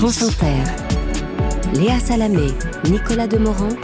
France Inter. Léa Salamé, Nicolas Demorand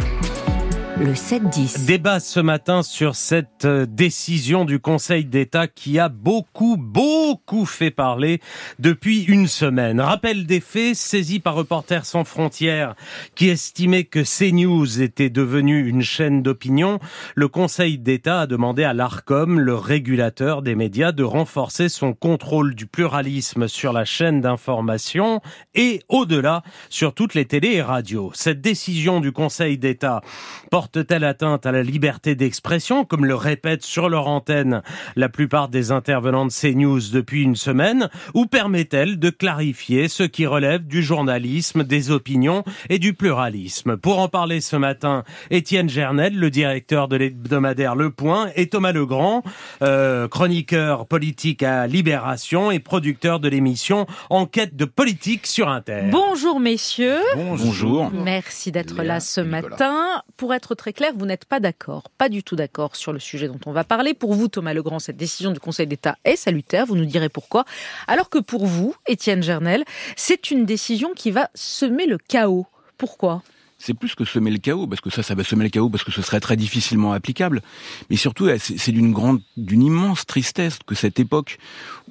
le 7-10. Débat ce matin sur cette euh, décision du Conseil d'État qui a beaucoup, beaucoup fait parler depuis une semaine. Rappel des faits, saisi par Reporters sans frontières qui estimait que CNews était devenu une chaîne d'opinion, le Conseil d'État a demandé à l'ARCOM, le régulateur des médias, de renforcer son contrôle du pluralisme sur la chaîne d'information et au-delà sur toutes les télés et radios. Cette décision du Conseil d'État porte porte-t-elle atteinte à la liberté d'expression, comme le répètent sur leur antenne la plupart des intervenants de CNews depuis une semaine, ou permet-elle de clarifier ce qui relève du journalisme, des opinions et du pluralisme? Pour en parler ce matin, Étienne Gernel, le directeur de l'hebdomadaire Le Point, et Thomas Legrand, euh, chroniqueur politique à Libération et producteur de l'émission Enquête de politique sur Inter. Bonjour messieurs. Bonjour. Merci d'être là ce matin. Pour être très clair, vous n'êtes pas d'accord, pas du tout d'accord sur le sujet dont on va parler. Pour vous, Thomas Legrand, cette décision du Conseil d'État est salutaire, vous nous direz pourquoi. Alors que pour vous, Étienne Gernel, c'est une décision qui va semer le chaos. Pourquoi? C'est plus que semer le chaos, parce que ça, ça va semer le chaos, parce que ce serait très difficilement applicable. Mais surtout, c'est d'une grande, d'une immense tristesse que cette époque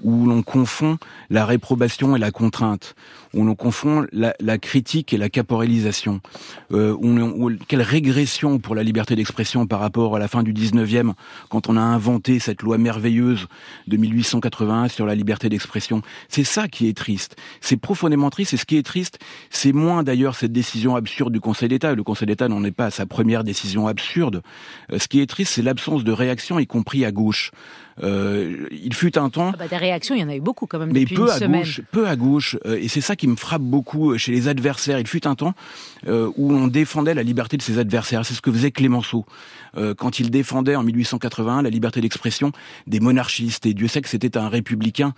où l'on confond la réprobation et la contrainte, où l'on confond la, critique et la caporalisation, euh, où, quelle régression pour la liberté d'expression par rapport à la fin du 19e, quand on a inventé cette loi merveilleuse de 1881 sur la liberté d'expression. C'est ça qui est triste. C'est profondément triste, et ce qui est triste, c'est moins d'ailleurs cette décision absurde du Conseil Le Conseil d'État n'en est pas à sa première décision absurde. Euh, ce qui est triste, c'est l'absence de réaction, y compris à gauche. Euh, il fut un temps. Ah bah, des réactions, il y en a eu beaucoup quand même mais peu à Gauche, peu à gauche, euh, et c'est ça qui me frappe beaucoup chez les adversaires. Il fut un temps euh, où on défendait la liberté de ses adversaires. C'est ce que faisait Clémenceau quand il défendait en 1881 la liberté d'expression des monarchistes. Et Dieu sait que c'était un républicain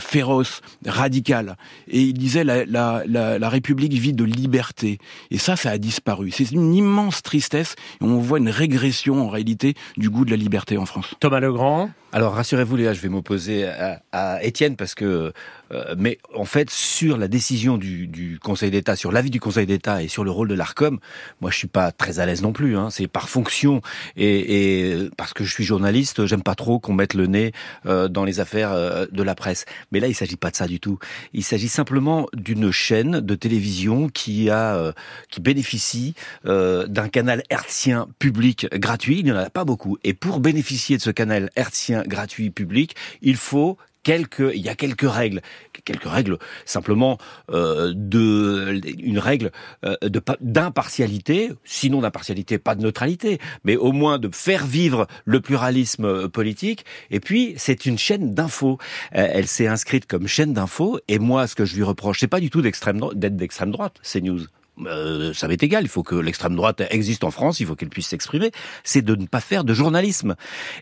féroce, radical. Et il disait la, la, la, la République vit de liberté. Et ça, ça a disparu. C'est une immense tristesse. Et on voit une régression en réalité du goût de la liberté en France. Thomas Legrand Ciao. Alors rassurez-vous Léa, je vais m'opposer à, Étienne parce que, euh, mais en fait sur la décision du, du Conseil d'État, sur l'avis du Conseil d'État et sur le rôle de l'Arcom, moi je suis pas très à l'aise non plus. Hein. C'est par fonction et, et, parce que je suis journaliste, j'aime pas trop qu'on mette le nez euh, dans les affaires euh, de la presse. Mais là il s'agit pas de ça du tout. Il s'agit simplement d'une chaîne de télévision qui a, qui bénéficie d'un canal hertzien public gratuit. Il n'y en a pas beaucoup. Et pour bénéficier de ce canal hertzien gratuit public, il faut quelques, il y a quelques règles, quelques règles simplement euh, de une règle euh, d'impartialité, sinon d'impartialité, pas de neutralité, mais au moins de faire vivre le pluralisme euh, politique. Et puis c'est une chaîne d'infos. elle s'est inscrite comme chaîne d'infos. Et moi, ce que je lui reproche, c'est pas du tout d'être d'extrême droite, c'est news euh, ça m'est égal, il faut que l'extrême droite existe en France, il faut qu'elle puisse s'exprimer, c'est de ne pas faire de journalisme.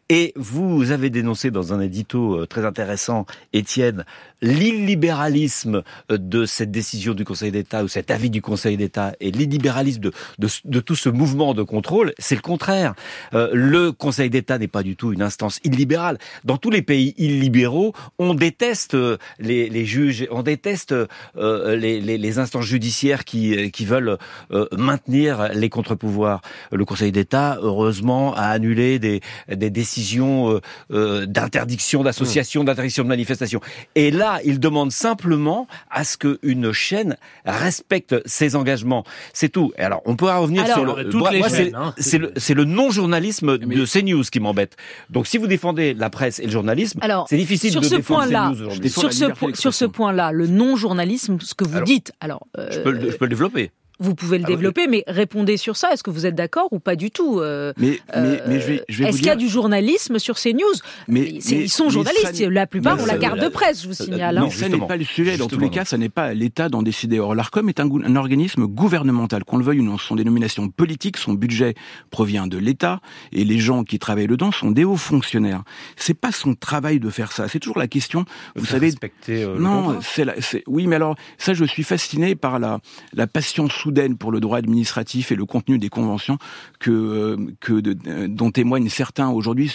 Et vous avez dénoncé dans un édito euh, très intéressant, Étienne, l'illibéralisme euh, de cette décision du Conseil d'État ou cet avis du Conseil d'État et l'illibéralisme de, tout ce mouvement de contrôle, c'est le contraire. Le Conseil d'État n'est pas du tout une instance illibérale. Dans tous les pays illibéraux, on déteste les, juges, on déteste les, instances judiciaires qui veulent euh, maintenir les contre-pouvoirs. Le Conseil d'État, heureusement, a annulé des, des décisions euh, euh, d'interdiction d'association, mmh. d'interdiction de manifestation. Et là, il demande simplement à ce qu'une chaîne respecte ses engagements. C'est tout. Et alors, on peut revenir sur le... Toutes moi, hein. c'est le, non-journalisme de CNews qui m'embête. Donc, si vous défendez la presse et le journalisme, c'est difficile sur de ce défendre point-là, CNews Sur ce, sur ce point-là, le non-journalisme, ce que vous dites, alors... je, peux je peux le développer. Vous pouvez le ah développer, mais répondez sur ça. Est-ce que vous êtes d'accord ou pas du tout euh, Mais, mais, mais je vais, je vais Est-ce qu'il y a du journalisme sur ces news? Mais, Ils sont journalistes. La plupart ont la carte de presse, je vous signale. Non, hein. ça n'est pas le sujet. Dans tous les cas, ça n'est pas l'État d'en décider. Or, l'Arcom est un, un, organisme gouvernemental, qu'on le veuille ou non. Son dénomination politique, son budget provient de l'État, et les gens qui travaillent dedans sont des hauts fonctionnaires. C'est pas son travail de faire ça. C'est toujours la question. Vous savez, respecter, euh, non, c'est oui, mais alors ça, je suis fasciné par la la passion soudaine pour le droit administratif et le contenu des conventions que, euh, que de, dont témoignent certains aujourd'hui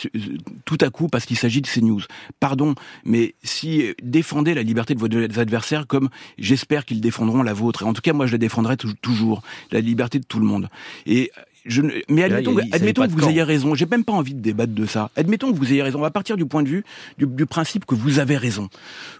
tout à coup parce qu'il s'agit de ces news. Pardon, mais si défendez la liberté de vos adversaires comme j'espère qu'ils défendront la vôtre, et en tout cas moi je la défendrai toujours, la liberté de tout le monde. Et je mais admettons, admettons que vous ayez raison. J'ai même pas envie de débattre de ça. Admettons que vous ayez raison. On va partir du point de vue du, du principe que vous avez raison,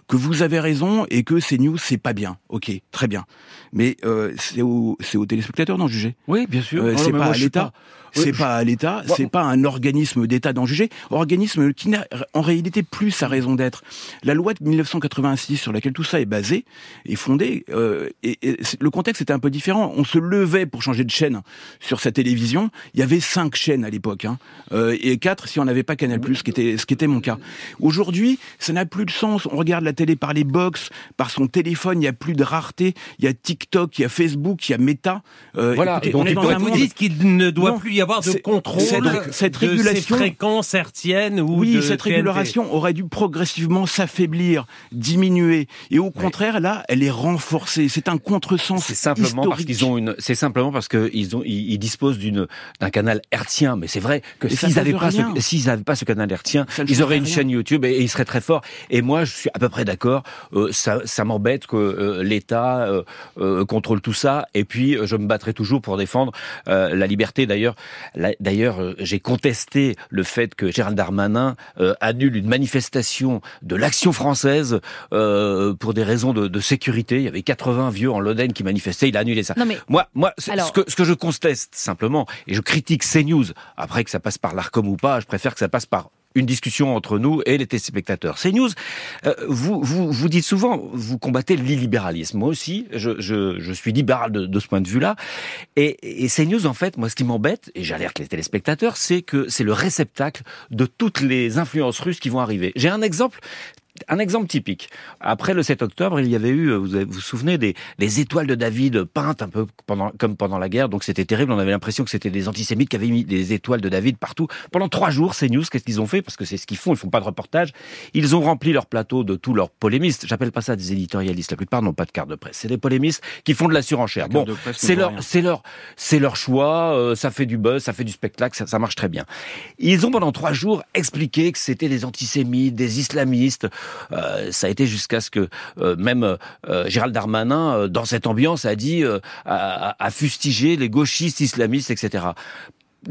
que vous avez raison et que ces news c'est pas bien. Ok, très bien. Mais euh, c'est aux, aux téléspectateurs d'en juger. Oui, bien sûr. Euh, c'est pas à l'État. C'est pas à l'État, c'est pas un organisme d'État d'en juger, organisme qui n'a en réalité plus sa raison d'être. La loi de 1986 sur laquelle tout ça est basé est fondée, euh, et, le contexte était un peu différent. On se levait pour changer de chaîne sur sa télévision. Il y avait cinq chaînes à l'époque, hein, euh, et quatre si on n'avait pas Canal+, ce qui était ce qui était mon cas. Aujourd'hui, ça n'a plus de sens. On regarde la télé par les box, par son téléphone. Il y a plus de rareté. Il y a TikTok, il y a Facebook, il y a Meta. Euh, voilà. Écoutez, on est dans un vous dites qu'il ne doit plus y avoir de contrôle cette, de régulation, ces fréquences hertziennes ou Oui, cette régulation aurait dû progressivement s'affaiblir, diminuer, et au contraire, là, elle est renforcée. C'est un contresens C'est simplement parce qu'ils ont une. C'est simplement parce qu'ils ont, ils, disposent d'une d'un canal hertzien. Mais c'est vrai que s'ils n'avaient pas, ce, s'ils n'avaient pas ce canal hertzien, ils auraient une chaîne YouTube et, ils seraient très forts. Et moi, je suis à peu près d'accord. Euh, ça, ça m'embête que euh, l'État euh, contrôle tout ça. Et puis, je me battrai toujours pour défendre la liberté. D'ailleurs, D'ailleurs, euh, j'ai contesté le fait que Gérald Darmanin euh, annule une manifestation de l'action française euh, pour des raisons de, sécurité. Il y avait 80 vieux en Lodène qui manifestaient. Il a annulé ça. Moi, moi, ce, que, ce que je conteste simplement, et je critique CNews, après que ça passe par l'Arcom ou pas, je préfère que ça passe par une discussion entre nous et les téléspectateurs. CNews, euh, vous, vous, dites souvent, vous combattez l'illibéralisme. Moi aussi, je, je, suis libéral de, de, ce point de vue-là. Et, et CNews, en fait, moi, ce qui m'embête, et j'alerte les téléspectateurs, c'est que c'est le réceptacle de toutes les influences russes qui vont arriver. J'ai un exemple un exemple typique. Après le 7 octobre, il y avait eu, vous vous, souvenez, des les étoiles de David peintes un peu pendant, comme pendant la guerre. Donc c'était terrible. On avait l'impression que c'était des antisémites qui avaient mis des étoiles de David partout. Pendant trois jours, ces news, qu'est-ce qu'ils ont fait? Parce que c'est ce qu'ils font. Ils font pas de reportage. Ils ont rempli leur plateau de tous leurs polémistes. J'appelle pas ça des éditorialistes. La plupart n'ont pas de carte de presse. C'est des polémistes qui font de la surenchère. Bon, c'est leur, c'est leur, c'est leur choix. Euh, ça fait du buzz, ça fait du spectacle, ça, ça marche très bien. Ils ont pendant trois jours expliqué que c'était des antisémites, des islamistes. Euh, ça a été jusqu'à ce que euh, même euh, Gérald Darmanin, dans cette ambiance, a dit, a, a fustigé les gauchistes islamistes, etc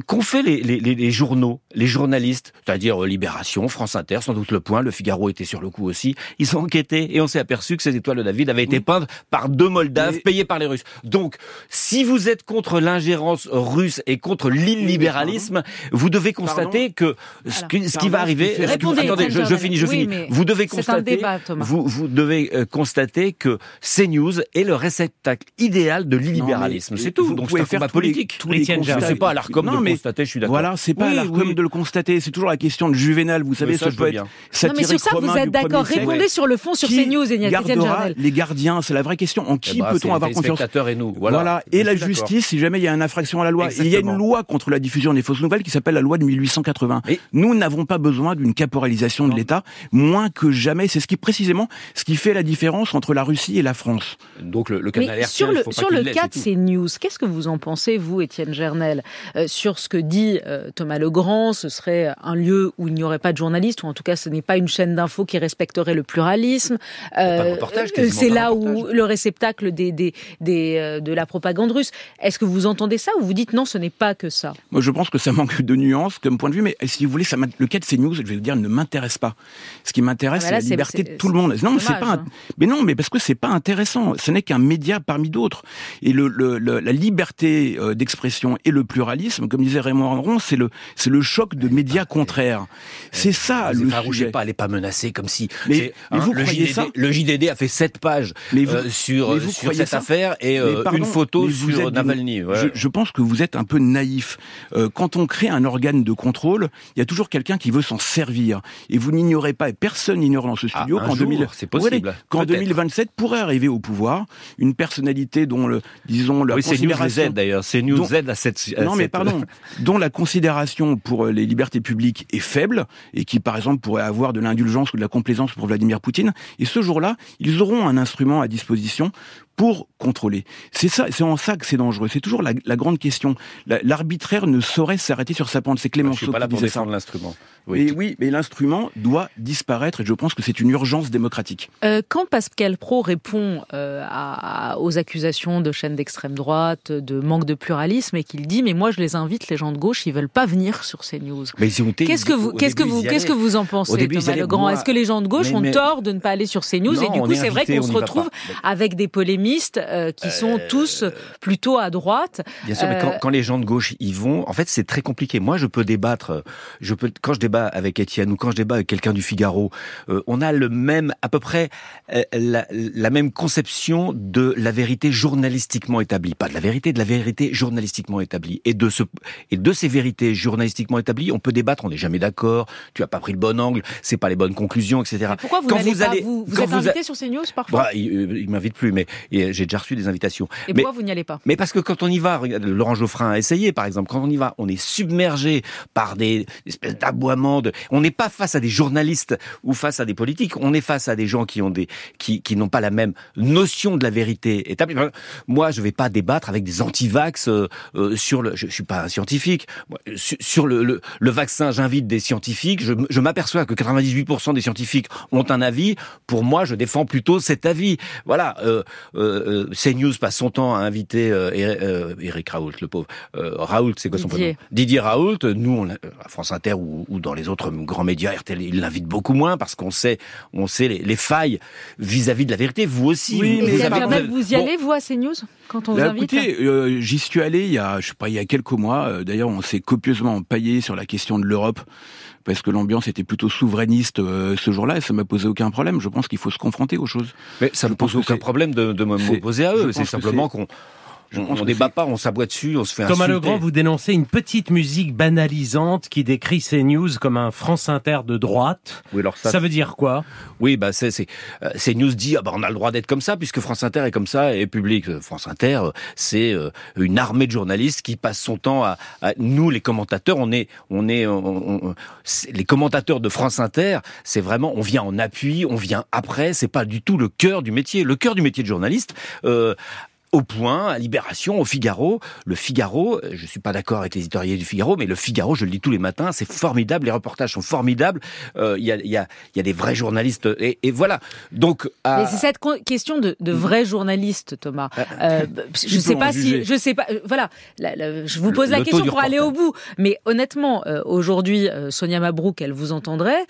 qu'ont fait les, les, les, journaux, les journalistes, c'est-à-dire euh, Libération, France Inter, sans doute Le Point, Le Figaro était sur le coup aussi. Ils ont enquêté et on s'est aperçu que ces étoiles de David avaient été peintes par deux Moldaves payés par les Russes. Donc, si vous êtes contre l'ingérence russe et contre l'illibéralisme, vous devez constater que ce, qui va arriver. Répondez, attendez, je, finis, je finis. Vous devez constater. vous, vous devez euh, constater que CNews est le réceptacle idéal de l'illibéralisme. C'est tout. Donc c'est un combat politique. Tous les, sais pas l'Arcom mais constater, je suis d'accord. Voilà, c'est pas oui, de le constater, c'est toujours la question de Juvenal, vous savez, ça, ce poète Non mais sur ça vous êtes d'accord, répondez sur le fond sur ces news et Les gardiens, c'est la vraie question, en qui eh ben, peut-on avoir confiance et nous. Voilà, et la justice si jamais il y a une infraction à la loi. Il y a une loi contre la diffusion des fausses nouvelles qui s'appelle la loi de 1880. Nous n'avons pas besoin d'une caporalisation de l'État, moins que jamais, c'est ce qui précisément ce qui fait la différence entre la Russie et la France. Donc le, canal sur le, sur le cas de ces news, qu'est-ce que vous en pensez, vous, Étienne Gernel, euh, sur ce que dit euh, Thomas Legrand, ce serait un lieu où il n'y aurait pas de journalistes, ou en tout cas ce n'est pas une chaîne d'infos qui respecterait le pluralisme. Euh, c'est là où le réceptacle des, des, des, euh, de la propagande russe. Est-ce que vous entendez ça ou vous dites non, ce n'est pas que ça? Moi je pense que ça manque de nuances comme point de vue, mais si vous voulez, ça le cas de ces news, je vais vous dire, ne m'intéresse pas. Ce qui m'intéresse, ah c'est la liberté de tout le monde. Non, c'est pas. Hein. Mais non, mais parce que c'est pas intéressant. Ce n'est qu'un média parmi d'autres. Et le, le, la liberté d'expression et le pluralisme, comme disait Raymond c'est le, c'est le choc de médias contraires. C'est ça le sujet. pas, elle est pas menacée comme si. Mais, hein, vous le JDD, ça le JDD a fait sept pages euh, sur sur cette affaire et euh, une photo sur Navalny. Je, pense que vous êtes un peu naïf. Euh, quand on crée un organe de contrôle, il y a toujours quelqu'un qui veut s'en servir. Et vous n'ignorez pas, et personne n'ignore dans ce ah, studio qu'en 2027 pourrait arriver au pouvoir une personnalité dont le, disons, la oui, c'est News Z d'ailleurs. C'est News Z à cette. non, mais pardon. Dont la considération pour euh, les libertés publiques est faible et qui, par exemple, pourrait avoir de l'indulgence ou de la complaisance pour Vladimir Poutine. Et ce jour-là, ils auront un instrument à disposition pour contrôler. C'est ça, c'est en ça que c'est dangereux. C'est toujours la, grande question. L'arbitraire ne saurait s'arrêter sur sa pente. C'est suis pas là pour défendre l'instrument. Oui. oui, mais l'instrument doit disparaître et je pense que c'est une urgence démocratique. Euh, quand Pascal Pro répond euh, à, aux accusations de chaînes d'extrême droite, de manque de pluralisme, et qu'il dit mais moi je les invite, les gens de gauche, ils veulent pas venir sur ces news. Qu'est-ce que vous, qu'est-ce que vous, qu'est-ce que vous en pensez, Thomas Legrand? Est-ce que les gens de gauche ont tort de ne pas aller sur ces news? Et du coup, c'est vrai qu'on se retrouve avec des polémistes euh, qui sont tous plutôt à droite. Bien sûr, mais quand, quand, les gens de gauche y vont, en fait, c'est très compliqué. Moi, je peux débattre, je peux quand je débat avec Étienne ou quand je débat avec quelqu'un du Figaro, euh, on a le même, à peu près euh, la, la, même conception de la vérité journalistiquement établie, pas de la vérité, de la vérité journalistiquement établie. Et de ce et de ces vérités journalistiquement établies, on peut débattre, on n'est jamais d'accord. Tu as pas pris le bon angle, c'est pas les bonnes conclusions, etc. pourquoi vous quand vous allez, vous, vous êtes invité sur ces news parfois bah, Il, euh, il m'invite plus, mais j'ai déjà reçu des invitations. Et pourquoi vous n'y allez pas? Mais parce que quand on y va, Laurent Geoffrin a essayé, par exemple, quand on y va, on est submergé par des espèces d'aboiements. De... On n'est pas face à des journalistes ou face à des politiques. On est face à des gens qui ont des qui, qui n'ont pas la même notion de la vérité établie. Moi, je vais pas débattre avec des anti-vax euh, euh, sur le. Je, suis pas scientifique. Sur, le, le, le, vaccin, j'invite des scientifiques. Je, je m'aperçois que 98% des scientifiques ont un avis. Pour moi, je défends plutôt cet avis. Voilà. Euh, euh, CNews passe son temps à inviter euh, Eric Raoult, le pauvre. Raoult, c'est quoi son prénom? Didier Raoult. Nous, on, à France Inter ou, ou dans les autres grands médias, RTL, il l'invite beaucoup moins parce qu'on sait, on sait les, failles vis-à-vis de la vérité. Vous aussi. Oui, vous, avez... vous y allez, vous, à CNews? Quand on vous bah, invite Écoutez, euh, j'y suis allé il y a, je sais pas, il y a quelques mois. Euh, d'ailleurs, on s'est copieusement empaillé sur la question de l'Europe parce que l'ambiance était plutôt souverainiste euh, ce jour-là et ça m'a posé aucun problème. Je pense qu'il faut se confronter aux choses. Mais ça ne pose aucun problème de, de m'opposer à eux. C'est simplement qu'on on ne débat pas, on s'aboie dessus, on se fait Thomas Legrand, vous dénoncez une petite musique banalisante qui décrit ces news comme un France Inter de droite. Oui, alors ça, ça veut dire quoi? Oui, bah c'est c'est euh, CNews dit ah bah on a le droit d'être comme ça puisque France Inter est comme ça et public. Euh, France Inter, euh, c'est une armée de journalistes qui passe son temps à, nous les commentateurs, on est on est les commentateurs de France Inter, c'est vraiment on vient en appui, on vient après, c'est pas du tout le cœur du métier. Le cœur du métier de journaliste euh, au point, à Libération, au Figaro. Le Figaro, je suis pas d'accord avec les éditoriaux du Figaro, mais le Figaro, je le dis tous les matins, c'est formidable, les reportages sont formidables, euh, il y, a, y, a, y, a, des vrais journalistes, et, et voilà. Donc, mais c'est cette question de, de vrais journalistes, Thomas. Euh, euh je sais pas si, je sais pas, euh, voilà, je vous pose la question pour aller au bout, mais honnêtement, euh, aujourd'hui, Sonia Mabrouk, elle vous entendrait,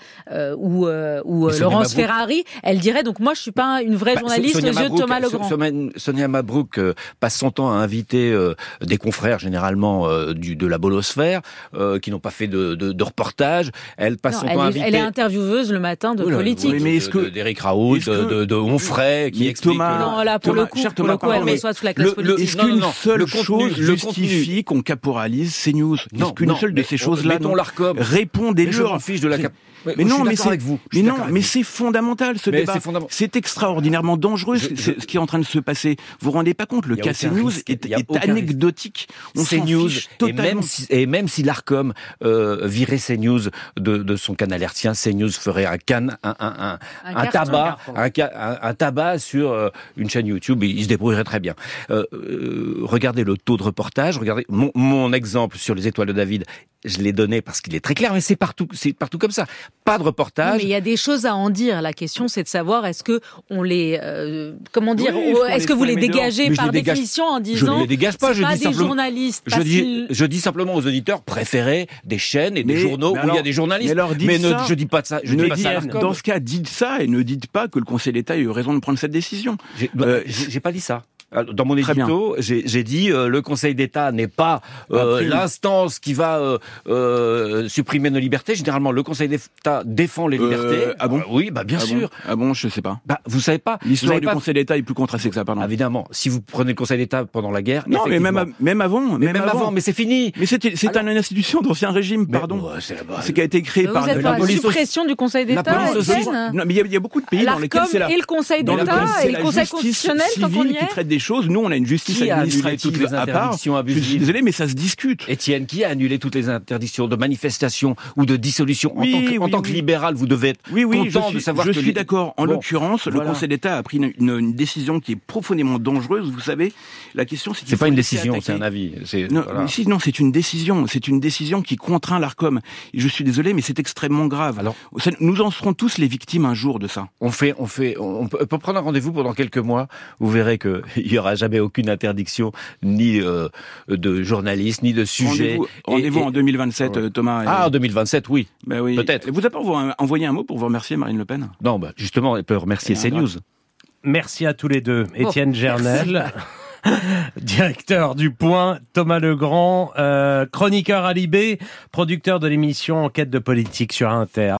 ou, ou Laurence Ferrari, elle dirait, donc moi, je suis pas une vraie bah, journaliste aux yeux de Thomas Legrand. Sonia Mabrouk passe son temps à inviter euh, des confrères généralement euh, du, de la bolosphère euh, qui n'ont pas fait de, de, de, reportage. Elle passe son temps à inviter. Elle est intervieweuse le matin de politique. mais est-ce que d'Éric Raoult, de, de, Onfray, qui explique. Thomas, non, là pour le coup, pour le coup, elle met soit sous la classe politique. Est-ce qu'une seule chose justifie qu'on caporalise ces news? Est-ce qu'une seule de ces choses-là répond des Je fiche de la mais non, mais c'est avec vous. Mais non, mais c'est fondamental ce débat. C'est extraordinairement dangereux ce qui est en train de se passer. Vous vous rendez pas compte Le cas CNews est, est anecdotique. On CNews et même si, et même si l'Arcom euh, virait CNews de, de son canal hertien, CNews ferait un can, un, un, un, un tabac, un, un, tabac sur euh, une chaîne YouTube. Il se débrouillerait très bien. Euh, euh, regardez le taux de reportage. Regardez mon, mon exemple sur les étoiles de David je l'ai donné parce qu'il est très clair, mais c'est partout, c'est partout comme ça. Pas de reportage. mais il y a des choses à en dire. La question, c'est de savoir est-ce que on les, euh, comment dire, est-ce que vous les dégagez par définition en disant je ne les dégage pas, je pas dis des simplement, journalistes. Je dis, je dis simplement aux auditeurs préférez des chaînes et des journaux où il y a des journalistes. Mais, alors mais ne, je dis pas de ça. Je ne dis pas ça. Dans ce cas, dites ça et ne dites pas que le Conseil d'État a eu raison de prendre cette décision. J'ai euh, pas dit ça. Dans mon édito, j'ai dit euh, le Conseil d'État n'est pas euh, l'instance qui va euh, euh, supprimer nos libertés. Généralement, le Conseil d'État défend les libertés. ah bon Oui, bah bien ah sûr. Bon ah bon, je sais pas. Bah vous savez pas. L'histoire du Conseil d'État est plus contrastée que ça, pardon. Évidemment, si vous prenez le Conseil d'État pendant la guerre. Non, mais même même avant, même, avant. mais c'est fini. Mais c'est c'est une institution d'ancien régime, pardon. C'est qui a été créé par la suppression du Conseil d'État. Non, mais il y, a beaucoup de pays dans lesquels c'est la et le Conseil d'État et le Conseil constitutionnel qui traite des choses. Nous, on a une justice Qui administrative toutes les à part. Je suis désolé, mais ça se discute. Étienne, qui a annulé toutes les interdictions de manifestation ou de dissolution En tant que, en oui, tant que oui. libéral, vous devez être Oui, oui, je content suis, de savoir je que suis les- d'accord. En Bon, l'occurrence, le. Conseil d'État a pris une, une- une décision qui est profondément dangereuse. Vous savez, la question, c'est C'est pas une décision, c'est un avis. Non, voilà. c'est une décision. C'est une décision qui contraint l'Arcom. Je suis désolé, mais c'est extrêmement grave. Alors- nous en serons tous les victimes un jour de ça. On fait, on fait, on peut prendre un rendez-vous pendant quelques mois. Vous verrez que il y aura jamais aucune interdiction, ni euh, de journalistes, ni de sujets. Rendez-vous Et- rendez-vous et- en 2027, Ouais. euh, Thomas. et- Ah, en 2027, oui. Ben oui. peut-être. Vous avez pas envo- envoyé un mot pour vous remercier, Marine Le Pen? Non, bah, justement, elle peut remercier CNews. Merci à tous les deux. Oh, Étienne Gernel, directeur du Point, Thomas Legrand, euh, chroniqueur à Libé, producteur de l'émission Enquête de politique sur Inter.